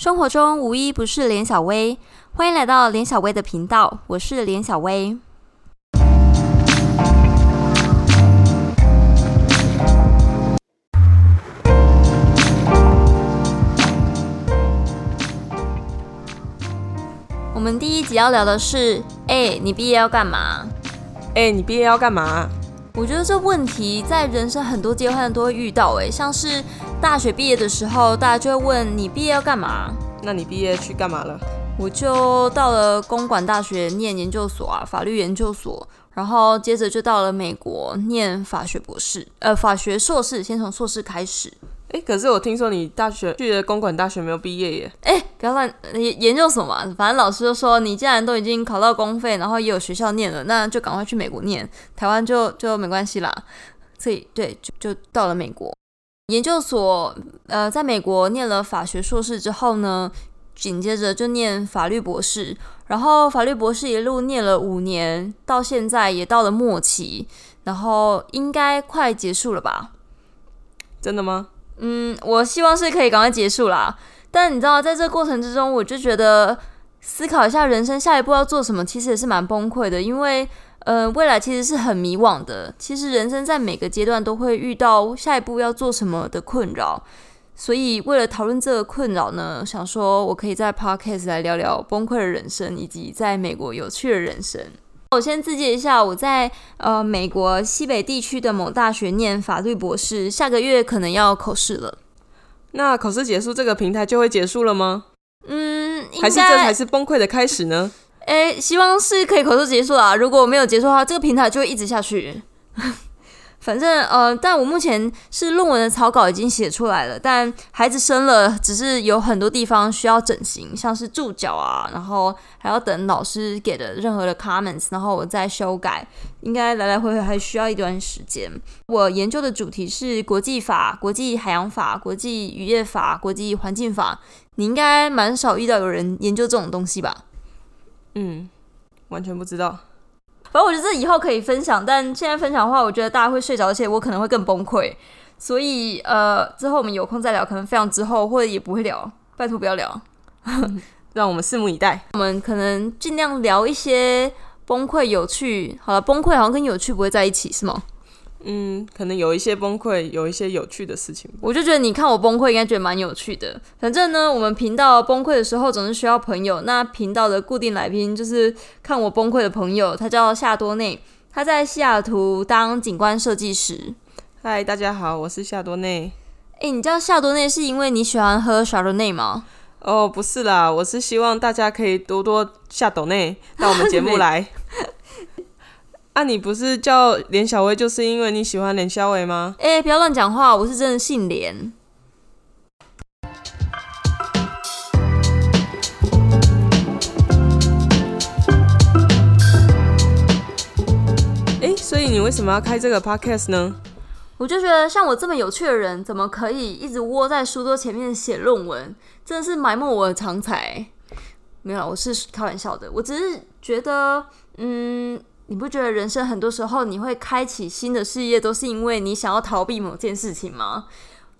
生活中无一不是连小薇，欢迎来到连小薇的频道，我是连小薇。我们第一集要聊的是，哎，你毕业要干嘛？哎，你毕业要干嘛？我觉得这问题在人生很多阶段都会遇到，诶，像是大学毕业的时候，大家就会问你毕业要干嘛？那你毕业去干嘛了？我就到了公馆大学念研究所啊，法律研究所，然后接着就到了美国念法学博士，呃，法学硕士，先从硕士开始。哎，可是我听说你大学去的公馆大学没有毕业耶？哎，不要乱研研究所嘛，反正老师就说你既然都已经考到公费，然后也有学校念了，那就赶快去美国念，台湾就就没关系啦。所以对，就就到了美国研究所，呃，在美国念了法学硕士之后呢，紧接着就念法律博士，然后法律博士一路念了五年，到现在也到了末期，然后应该快结束了吧？真的吗？嗯，我希望是可以赶快结束啦。但你知道，在这过程之中，我就觉得思考一下人生下一步要做什么，其实也是蛮崩溃的。因为，呃，未来其实是很迷惘的。其实人生在每个阶段都会遇到下一步要做什么的困扰。所以，为了讨论这个困扰呢，想说我可以在 podcast 来聊聊崩溃的人生，以及在美国有趣的人生。我先自介一下，我在呃美国西北地区的某大学念法律博士，下个月可能要考试了。那考试结束，这个平台就会结束了吗？嗯，还是这才是崩溃的开始呢？哎，希望是可以考试结束啊。如果没有结束的话，这个平台就会一直下去。反正呃，但我目前是论文的草稿已经写出来了，但孩子生了，只是有很多地方需要整形，像是注脚啊，然后还要等老师给的任何的 comments，然后我再修改，应该来来回回还需要一段时间。我研究的主题是国际法、国际海洋法、国际渔业法、国际环境法，你应该蛮少遇到有人研究这种东西吧？嗯，完全不知道。反正我觉得这以后可以分享，但现在分享的话，我觉得大家会睡着，而且我可能会更崩溃。所以呃，之后我们有空再聊，可能非常之后或者也不会聊，拜托不要聊，让我们拭目以待。我们可能尽量聊一些崩溃、有趣。好了，崩溃好像跟有趣不会在一起，是吗？嗯，可能有一些崩溃，有一些有趣的事情。我就觉得你看我崩溃，应该觉得蛮有趣的。反正呢，我们频道崩溃的时候总是需要朋友。那频道的固定来宾就是看我崩溃的朋友，他叫夏多内，他在西雅图当景观设计师。嗨，大家好，我是夏多内。哎，你叫夏多内是因为你喜欢喝夏多内吗？哦，不是啦，我是希望大家可以多多下抖内到我们节目来。啊，你不是叫连小薇，就是因为你喜欢连小薇吗？哎，不要乱讲话，我是真的姓连。哎，所以你为什么要开这个 podcast 呢？我就觉得像我这么有趣的人，怎么可以一直窝在书桌前面写论文？真的是埋没我的长才。没有，我是开玩笑的。我只是觉得，嗯。你不觉得人生很多时候你会开启新的事业，都是因为你想要逃避某件事情吗？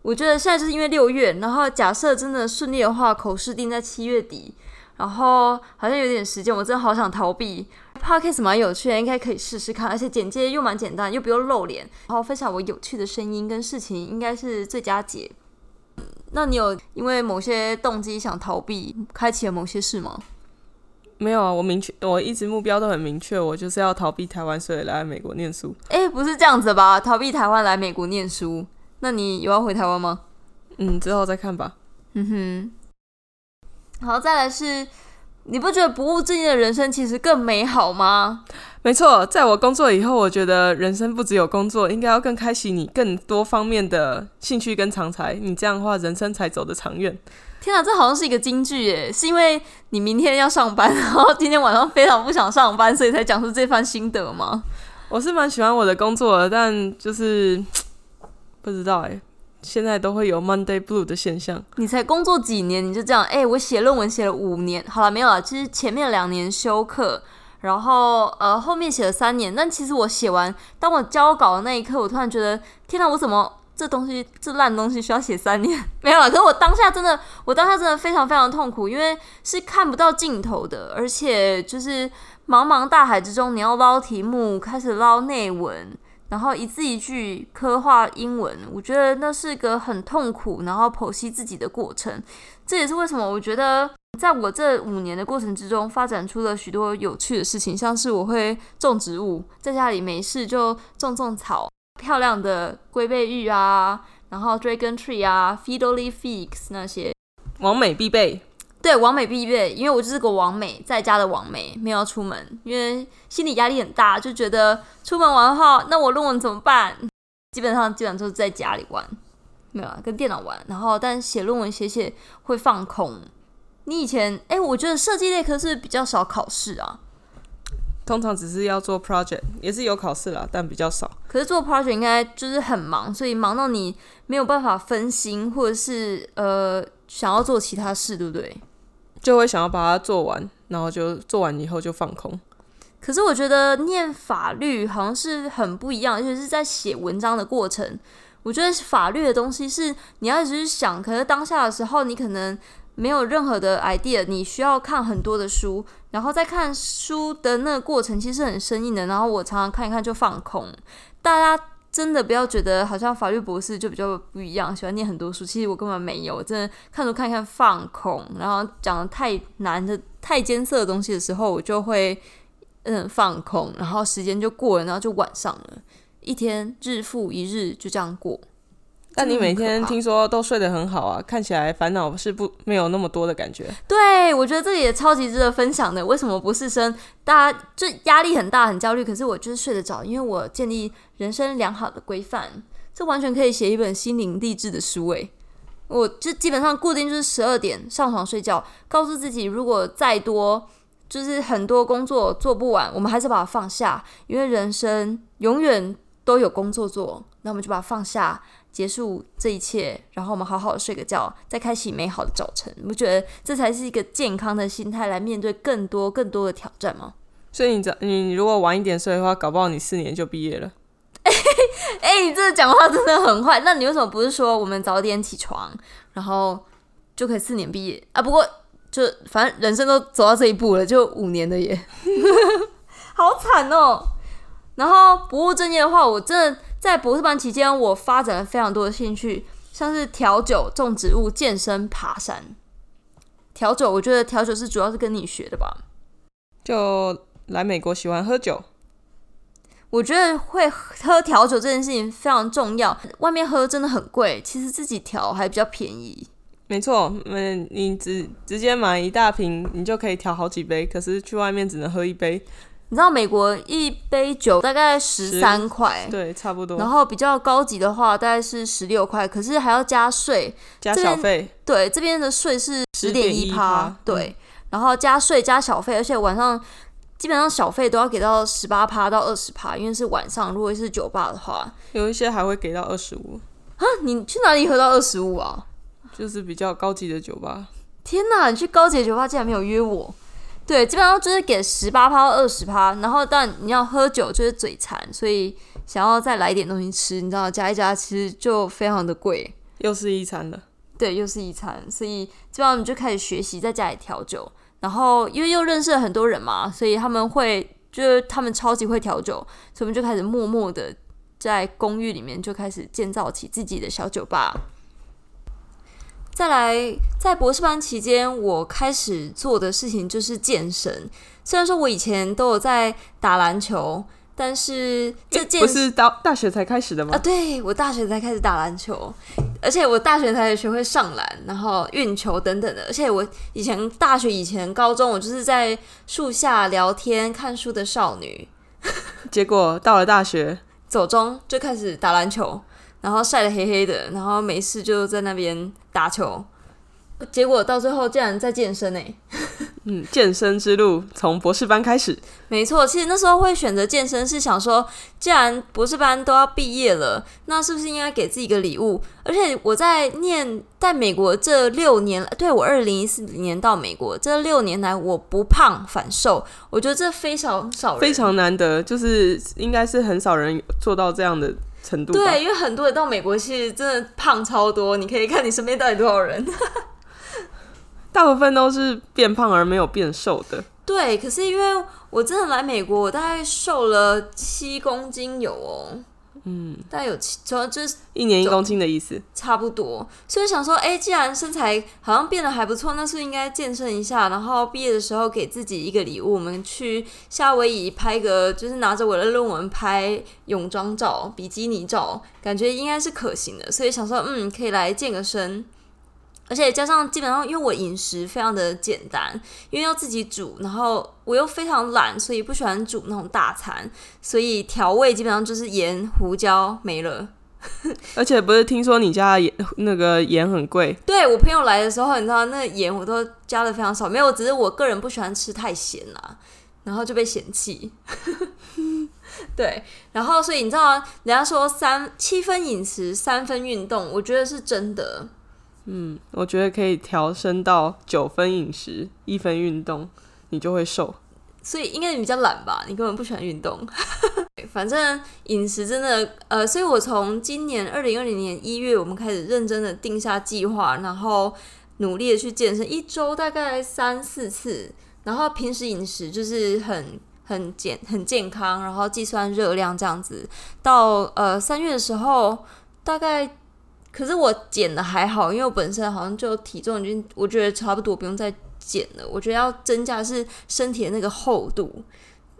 我觉得现在就是因为六月，然后假设真的顺利的话，口试定在七月底，然后好像有点时间，我真的好想逃避。Podcast 蛮有趣的，应该可以试试看，而且简介又蛮简单，又不用露脸，然后分享我有趣的声音跟事情，应该是最佳解。那你有因为某些动机想逃避，开启了某些事吗？没有啊，我明确，我一直目标都很明确，我就是要逃避台湾，所以来美国念书。哎，不是这样子吧？逃避台湾来美国念书，那你有要回台湾吗？嗯，之后再看吧。嗯哼。好，再来是，你不觉得不务正业的人生其实更美好吗？没错，在我工作以后，我觉得人生不只有工作，应该要更开启你更多方面的兴趣跟长才，你这样的话，人生才走得长远。天啊，这好像是一个金句耶！是因为你明天要上班，然后今天晚上非常不想上班，所以才讲出这番心得吗？我是蛮喜欢我的工作的，但就是 不知道哎，现在都会有 Monday Blue 的现象。你才工作几年你就这样？哎，我写论文写了五年，好了没有了？其实前面两年休课，然后呃后面写了三年，但其实我写完，当我交稿的那一刻，我突然觉得，天哪，我怎么？这东西这烂东西需要写三年，没有了。可是我当下真的，我当下真的非常非常痛苦，因为是看不到尽头的，而且就是茫茫大海之中，你要捞题目，开始捞内文，然后一字一句刻画英文，我觉得那是个很痛苦，然后剖析自己的过程。这也是为什么我觉得，在我这五年的过程之中，发展出了许多有趣的事情，像是我会种植物，在家里没事就种种草，漂亮的龟背玉啊，然后 dragon tree 啊，fiddle figs 那些，完美必备。对，完美必备，因为我就是个完美在家的完美，没有要出门，因为心理压力很大，就觉得出门玩的话，那我论文怎么办？基本上基本上就是在家里玩。没有啊，跟电脑玩，然后但写论文写写会放空。你以前哎，我觉得设计类科是比较少考试啊，通常只是要做 project，也是有考试啦，但比较少。可是做 project 应该就是很忙，所以忙到你没有办法分心，或者是呃想要做其他事，对不对？就会想要把它做完，然后就做完以后就放空。可是我觉得念法律好像是很不一样，而且是在写文章的过程。我觉得法律的东西是你要一直想，可是当下的时候你可能没有任何的 idea，你需要看很多的书，然后在看书的那个过程其实很生硬的。然后我常常看一看就放空。大家真的不要觉得好像法律博士就比较不一样，喜欢念很多书，其实我根本没有，真的看书看一看放空。然后讲的太难的、太艰涩的东西的时候，我就会嗯放空，然后时间就过了，然后就晚上了。一天日复一日就这样过，但你每天听说都睡得很好啊，看起来烦恼是不没有那么多的感觉。对，我觉得这也超级值得分享的。为什么不是生？大家就压力很大，很焦虑，可是我就是睡得着，因为我建立人生良好的规范。这完全可以写一本心灵励志的书诶。我就基本上固定就是十二点上床睡觉，告诉自己如果再多就是很多工作做不完，我们还是把它放下，因为人生永远。都有工作做，那我们就把它放下，结束这一切，然后我们好好的睡个觉，再开启美好的早晨。你不觉得这才是一个健康的心态来面对更多更多的挑战吗？所以你早，你如果晚一点睡的话，搞不好你四年就毕业了。哎，你这讲话真的很坏。那你为什么不是说我们早点起床，然后就可以四年毕业啊？不过就反正人生都走到这一步了，就五年的耶，好惨哦。然后不务正业的话，我真的在博士班期间，我发展了非常多的兴趣，像是调酒、种植物、健身、爬山。调酒，我觉得调酒是主要是跟你学的吧？就来美国喜欢喝酒，我觉得会喝调酒这件事情非常重要。外面喝真的很贵，其实自己调还比较便宜。没错，嗯，你直直接买一大瓶，你就可以调好几杯，可是去外面只能喝一杯。你知道美国一杯酒大概十三块，对，差不多。然后比较高级的话，大概是十六块，可是还要加税，加小费。对，这边的税是十点一趴，对。然后加税加小费，而且晚上基本上小费都要给到十八趴到二十趴，因为是晚上，如果是酒吧的话，有一些还会给到二十五。啊，你去哪里喝到二十五啊？就是比较高级的酒吧。天哪，你去高级的酒吧竟然没有约我？对，基本上就是给十八趴、二十趴，然后但你要喝酒就是嘴馋，所以想要再来一点东西吃，你知道加一加其实就非常的贵，又是一餐了。对，又是一餐，所以基本上你就开始学习在家里调酒，然后因为又认识了很多人嘛，所以他们会就是他们超级会调酒，所以我们就开始默默的在公寓里面就开始建造起自己的小酒吧。再来，在博士班期间，我开始做的事情就是健身。虽然说我以前都有在打篮球，但是这件不是到大学才开始的吗？啊，对我大学才开始打篮球，而且我大学才学会上篮，然后运球等等的。而且我以前大学以前高中，我就是在树下聊天看书的少女。结果到了大学，走中就开始打篮球。然后晒得黑黑的，然后没事就在那边打球，结果到最后竟然在健身呢。嗯，健身之路从博士班开始。没错，其实那时候会选择健身，是想说，既然博士班都要毕业了，那是不是应该给自己一个礼物？而且我在念在美国这六年，对我二零一四年到美国这六年来，我不胖反瘦，我觉得这非常少，非常难得，就是应该是很少人做到这样的。程度。对，因为很多人到美国其实真的胖超多，你可以看你身边到底多少人。大部分都是变胖而没有变瘦的。对，可是因为我真的来美国，我大概瘦了七公斤有哦，嗯，大概有七，主要就是一年一公斤的意思。差不多，所以想说，哎、既然身材好像变得还不错，那是应该健身一下？然后毕业的时候给自己一个礼物，我们去夏威夷拍个，就是拿着我的论文拍泳装照、比基尼照，感觉应该是可行的。所以想说，嗯，可以来健个身。而且加上基本上，因为我饮食非常的简单，因为要自己煮，然后我又非常懒，所以不喜欢煮那种大餐，所以调味基本上就是盐、胡椒没了。而且不是听说你家的盐那个盐很贵，对我朋友来的时候，你知道那盐我都加的非常少，没有，只是我个人不喜欢吃太咸啦，然后就被嫌弃。对，然后所以你知道，人家说三七分饮食，三分运动，我觉得是真的。嗯，我觉得可以调升到九分饮食，一分运动，你就会瘦。所以应该你比较懒吧，你根本不喜欢运动。反正饮食真的，呃，所以我从今年二零二零年一月，我们开始认真的定下计划，然后努力的去健身，一周大概三四次，然后平时饮食就是很很健很健康，然后计算热量这样子。到呃三月的时候，大概可是我减的还好，因为我本身好像就体重已经我觉得差不多，不用再减了。我觉得要增加是身体的那个厚度。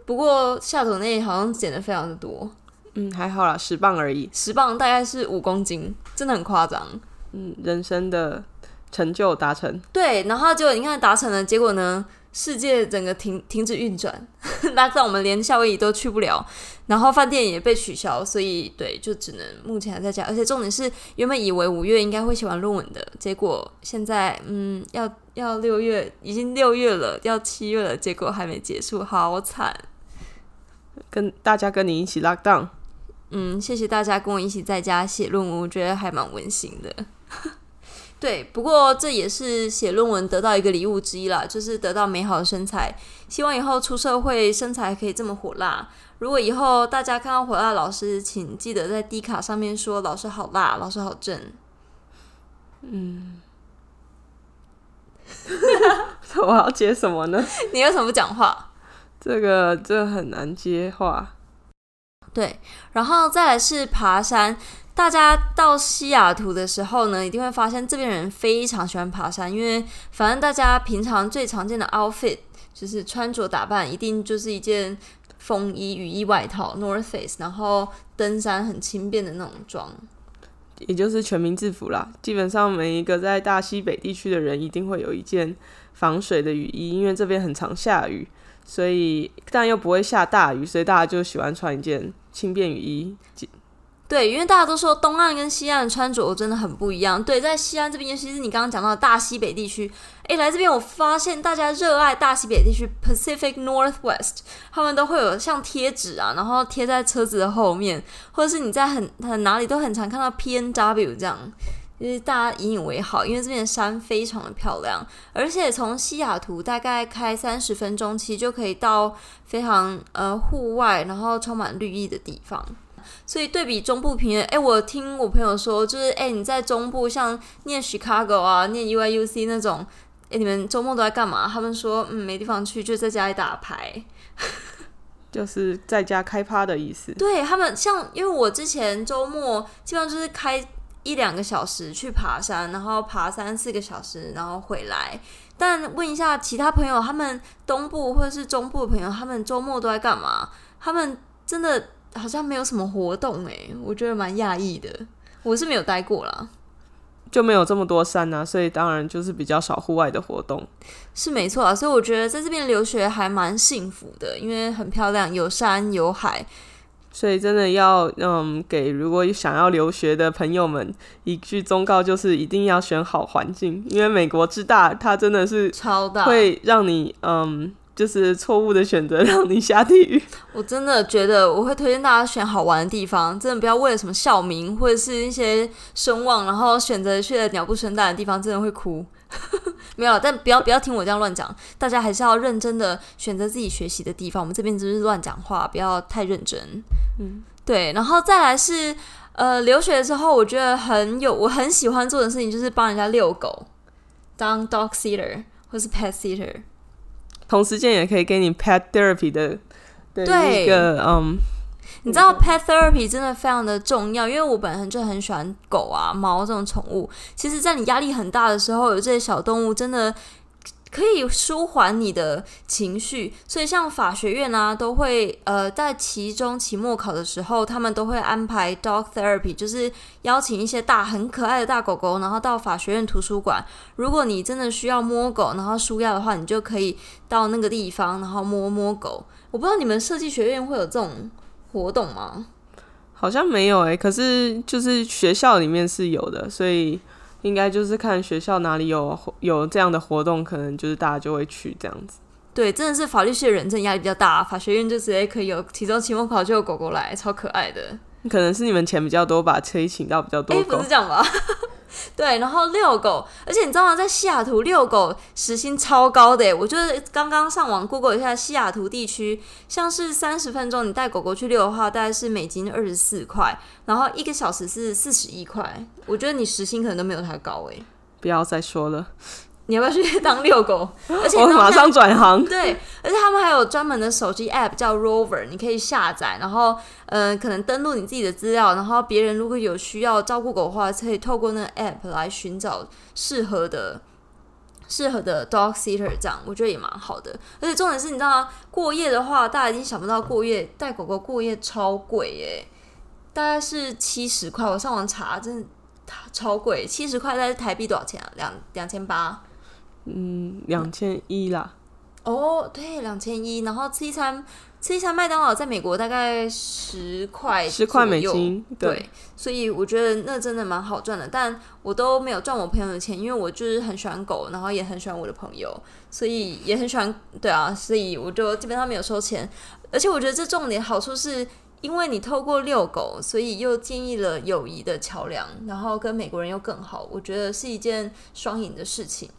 不过下头那好像减的非常的多，嗯，还好啦，十磅而已。十磅大概是五公斤，真的很夸张。嗯，人生的成就达成。对，然后结果你看达成了，结果呢，世界整个停停止运转，拉到我们连夏威夷都去不了，然后饭店也被取消，所以对，就只能目前还在家。而且重点是，原本以为五月应该会写完论文的，结果现在嗯，要要六月，已经六月了，要七月了，结果还没结束，好惨。跟大家跟你一起 lock down，嗯，谢谢大家跟我一起在家写论文，我觉得还蛮温馨的。对，不过这也是写论文得到一个礼物之一啦，就是得到美好的身材。希望以后出社会身材可以这么火辣。如果以后大家看到火辣老师，请记得在 D 卡上面说老师好辣，老师好正。嗯 我要接什么呢？你为什么不讲话？这个这很难接话。对，然后再来是爬山。大家到西雅图的时候呢，一定会发现这边人非常喜欢爬山，因为反正大家平常最常见的 outfit 就是穿着打扮，一定就是一件风衣、雨衣、外套 North Face，然后登山很轻便的那种装。也就是全民制服啦。基本上每一个在大西北地区的人一定会有一件防水的雨衣，因为这边很常下雨，所以但又不会下大雨，所以大家就喜欢穿一件轻便雨衣。对，因为大家都说东岸跟西岸穿着真的很不一样。对，在西岸这边，尤其是你刚刚讲到的大西北地区，诶，来这边我发现大家热爱大西北地区 （Pacific Northwest），他们都会有像贴纸啊，然后贴在车子的后面，或者是你在很很哪里都很常看到 P N W 这样，就是大家引以为豪，因为这边的山非常的漂亮，而且从西雅图大概开三十分钟，其实就可以到非常呃户外，然后充满绿意的地方。所以对比中部平原，哎，我听我朋友说，就是哎，你在中部像念 Chicago 啊，念 UIUC 那种，哎，你们周末都在干嘛？他们说，嗯，没地方去，就在家里打牌，就是在家开趴的意思。对他们，像因为我之前周末基本上就是开一两个小时去爬山，然后爬三四个小时，然后回来。但问一下其他朋友，他们东部或者是中部的朋友，他们周末都在干嘛？他们真的。好像没有什么活动诶，我觉得蛮讶异的。我是没有待过啦，就没有这么多山啊，所以当然就是比较少户外的活动。是没错啊，所以我觉得在这边留学还蛮幸福的，因为很漂亮，有山有海。所以真的要嗯，给如果想要留学的朋友们一句忠告，就是一定要选好环境，因为美国之大，它真的是超大，会让你嗯。就是错误的选择让你下地狱。我真的觉得我会推荐大家选好玩的地方，真的不要为了什么校名或者是一些声望，然后选择去了鸟不生蛋的地方，真的会哭。没有，但不要不要听我这样乱讲，大家还是要认真的选择自己学习的地方。我们这边只是乱讲话，不要太认真。嗯，对，然后再来是呃，留学的时候，我觉得很有我很喜欢做的事情就是帮人家遛狗，当 dog sitter 或是 pet sitter。同时间也可以给你 pet therapy 的的对一个嗯，你知道 pet therapy 真的非常的重要，因为我本身就很喜欢狗啊、猫这种宠物。其实，在你压力很大的时候，有这些小动物真的可以舒缓你的情绪。所以，像法学院啊，都会呃在期中、期末考的时候，他们都会安排 dog therapy，就是邀请一些大很可爱的大狗狗，然后到法学院图书馆。如果你真的需要摸狗，然后舒压的话，你就可以到那个地方，然后摸摸狗。我不知道你们设计学院会有这种活动吗？好像没有诶、可是就是学校里面是有的，所以应该就是看学校哪里有有这样的活动，可能就是大家就会去这样子。对，真的是法律系的人，真压力比较大。法学院就直接可以有提中、期末考就有狗狗来，超可爱的。可能是你们钱比较多吧，可以请到比较哎、多狗不是。这样吧？对，然后遛狗，而且你知道吗？在西雅图遛狗时薪超高的，我就是刚刚上网 Google 一下西雅图地区，像是三十分钟你带狗狗去遛的话，大概是美金二十四块，然后一个小时是四十一块。我觉得你时薪可能都没有它高哎。不要再说了，你要不要去当遛狗？而且我马上转行。对，而且他们还有专门的手机 app 叫 Rover，你可以下载，然后呃，可能登录你自己的资料，然后别人如果有需要照顾狗的话，可以透过那个 app 来寻找适合的。适合的 dog sitter 这样，我觉得也蛮好的。而且重点是，你知道吗？过夜的话，大家已经想不到过夜带狗狗过夜超贵耶，大概是七十块。我上网查，真的超贵，七十块在台币多少钱啊？两两千八。嗯，两千一啦。哦，对，两千一，然后吃一餐吃一餐麦当劳，在美国大概十块，十块美金对对，所以我觉得那真的蛮好赚的。但我都没有赚我朋友的钱，因为我就是很喜欢狗，然后也很喜欢我的朋友，所以也很喜欢，对啊，所以我就基本上没有收钱。而且我觉得这重点好处是。因为你透过遛狗，所以又建立了友谊的桥梁，然后跟美国人又更好，我觉得是一件双赢的事情。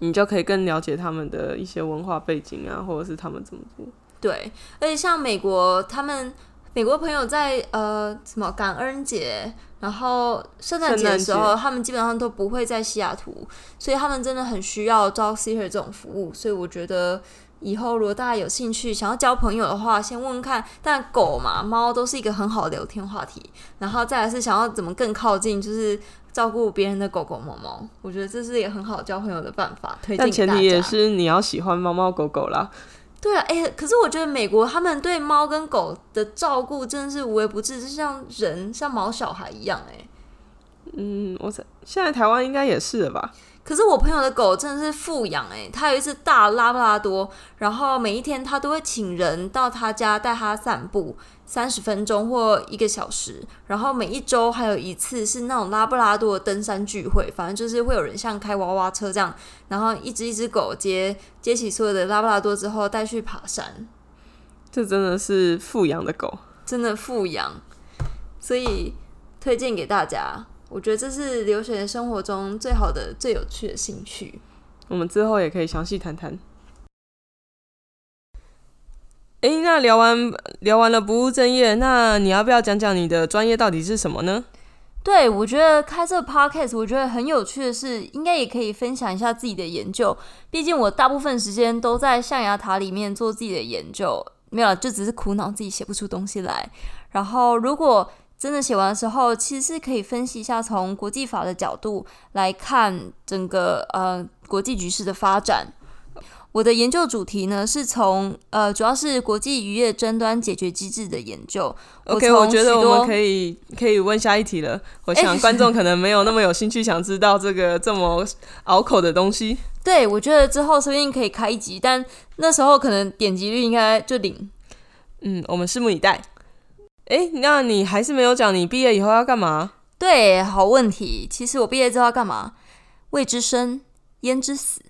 你就可以更了解他们的一些文化背景啊，或者是他们怎么做。对，而且像美国，他们美国朋友在呃什么感恩节，然后圣诞节的时候，他们基本上都不会在西雅图，所以他们真的很需要 dog sitter 这种服务。所以我觉得以后如果大家有兴趣想要交朋友的话，先问问看。但狗嘛，猫都是一个很好的聊天话题。然后再来是想要怎么更靠近，就是照顾别人的狗狗、猫猫。我觉得这是一个很好交朋友的办法，推荐但。前提也是你要喜欢猫猫狗狗啦。对啊，哎、可是我觉得美国他们对猫跟狗的照顾真的是无微不至，就像人像毛小孩一样、哎。嗯，我在现在台湾应该也是了吧？可是我朋友的狗真的是富养哎，他有一只大拉布拉多，然后每一天他都会请人到他家带它散步三十分钟或一个小时，然后每一周还有一次是那种拉布拉多的登山聚会，反正就是会有人像开娃娃车这样，然后一只一只狗接接起所有的拉布拉多之后带去爬山。这真的是富养的狗。真的富养，所以推荐给大家。我觉得这是留学生活中最好的、最有趣的兴趣。我们之后也可以详细谈谈。诶，那聊完聊完了不务正业，那你要不要讲讲你的专业到底是什么呢？对，我觉得开这个 podcast，我觉得很有趣的是，应该也可以分享一下自己的研究。毕竟我大部分时间都在象牙塔里面做自己的研究，没有，就只是苦恼自己写不出东西来。然后如果真的写完的时候，其实是可以分析一下从国际法的角度来看整个呃国际局势的发展。我的研究主题呢，是从呃主要是国际渔业争端解决机制的研究。OK，从我觉得我们可以可以问下一题了。我想 观众可能没有那么有兴趣，想知道这个这么拗口的东西。对，我觉得之后说不定可以开一集，但那时候可能点击率应该就零。嗯，我们拭目以待。诶，那你还是没有讲你毕业以后要干嘛？对，好问题。其实我毕业之后要干嘛？未知生，焉知死？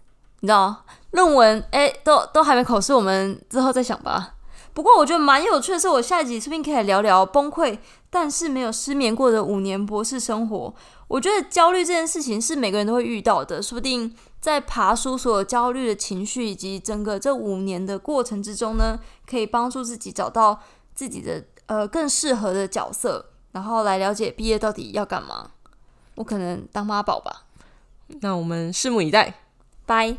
你知道，论文哎，都都还没考试，我们之后再想吧。不过我觉得蛮有趣的是，我下一集说不定可以聊聊崩溃，但是没有失眠过的五年博士生活。我觉得焦虑这件事情是每个人都会遇到的，说不定在爬书所有焦虑的情绪以及整个这五年的过程之中呢，可以帮助自己找到自己的呃更适合的角色，然后来了解毕业到底要干嘛。我可能当妈宝吧。那我们拭目以待。拜。